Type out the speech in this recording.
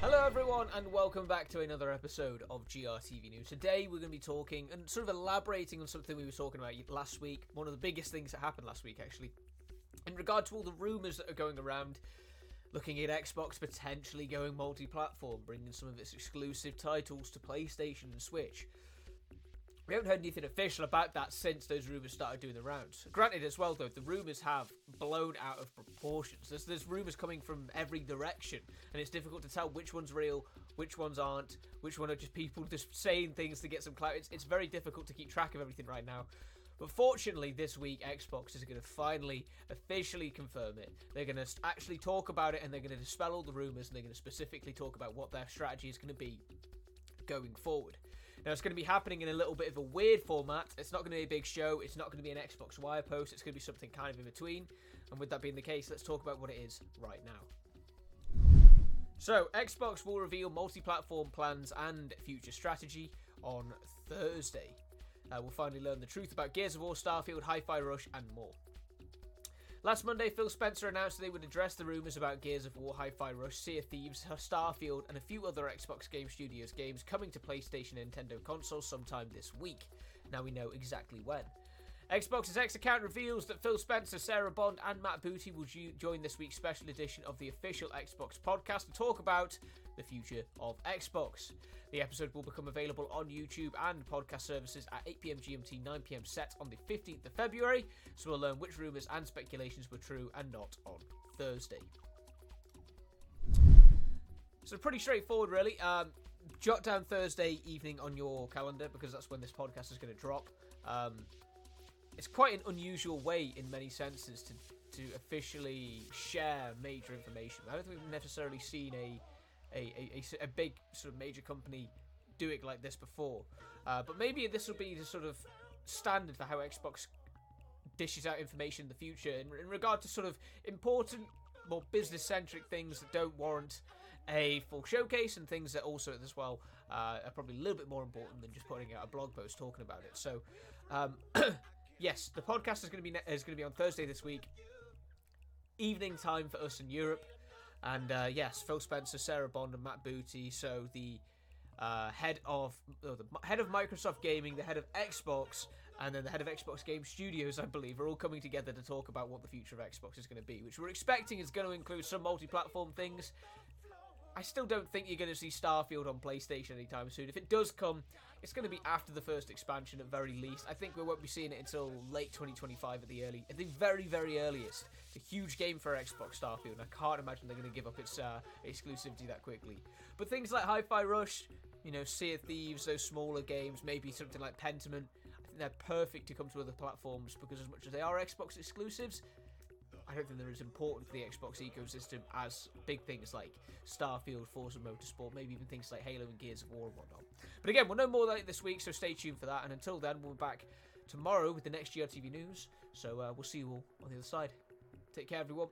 Hello, everyone, and welcome back to another episode of GRTV News. Today, we're going to be talking and sort of elaborating on something we were talking about last week. One of the biggest things that happened last week, actually, in regard to all the rumours that are going around, looking at Xbox potentially going multi platform, bringing some of its exclusive titles to PlayStation and Switch. We haven't heard anything official about that since those rumours started doing the rounds. Granted, as well, though, the rumours have blown out of proportions. There's, there's rumours coming from every direction, and it's difficult to tell which one's real, which ones aren't, which one are just people just saying things to get some clout. It's, it's very difficult to keep track of everything right now. But fortunately, this week, Xbox is going to finally officially confirm it. They're going to actually talk about it and they're going to dispel all the rumours and they're going to specifically talk about what their strategy is going to be going forward. Now, it's going to be happening in a little bit of a weird format. It's not going to be a big show. It's not going to be an Xbox Wire post. It's going to be something kind of in between. And with that being the case, let's talk about what it is right now. So, Xbox will reveal multi platform plans and future strategy on Thursday. Uh, we'll finally learn the truth about Gears of War, Starfield, Hi Fi Rush, and more. Last Monday, Phil Spencer announced they would address the rumours about Gears of War, Hi Fi Rush, Sea of Thieves, Starfield, and a few other Xbox Game Studios games coming to PlayStation and Nintendo consoles sometime this week. Now we know exactly when. Xbox's X account reveals that Phil Spencer, Sarah Bond, and Matt Booty will join this week's special edition of the official Xbox podcast to talk about the future of Xbox. The episode will become available on YouTube and podcast services at 8pm GMT, 9pm set on the 15th of February, so we'll learn which rumours and speculations were true and not on Thursday. So, pretty straightforward, really. Um, jot down Thursday evening on your calendar because that's when this podcast is going to drop. Um, it's quite an unusual way, in many senses, to to officially share major information. I don't think we've necessarily seen a a, a, a, big sort of major company do it like this before. Uh, but maybe this will be the sort of standard for how Xbox dishes out information in the future in, in regard to sort of important, more business centric things that don't warrant a full showcase and things that also as well uh, are probably a little bit more important than just putting out a blog post talking about it. So, um, yes, the podcast is going to be ne- is going to be on Thursday this week, evening time for us in Europe. And uh, yes, Phil Spencer, Sarah Bond, and Matt Booty. So the uh, head of oh, the head of Microsoft Gaming, the head of Xbox, and then the head of Xbox Game Studios, I believe, are all coming together to talk about what the future of Xbox is going to be, which we're expecting is going to include some multi-platform things. I still don't think you're going to see Starfield on PlayStation anytime soon. If it does come, it's going to be after the first expansion at very least. I think we won't be seeing it until late 2025 at the early, at the very, very earliest. A huge game for Xbox Starfield. I can't imagine they're going to give up its uh, exclusivity that quickly. But things like Hi-Fi Rush, you know, Sea of Thieves, those smaller games, maybe something like Pentiment, I think they're perfect to come to other platforms because as much as they are Xbox exclusives, I don't think they're as important for the Xbox ecosystem as big things like Starfield, Forza Motorsport, maybe even things like Halo and Gears of War and whatnot. But again, we'll know more later this week, so stay tuned for that. And until then, we'll be back tomorrow with the next GRTV news. So uh, we'll see you all on the other side. Take care, everyone.